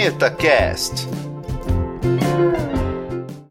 Vinheta Cast.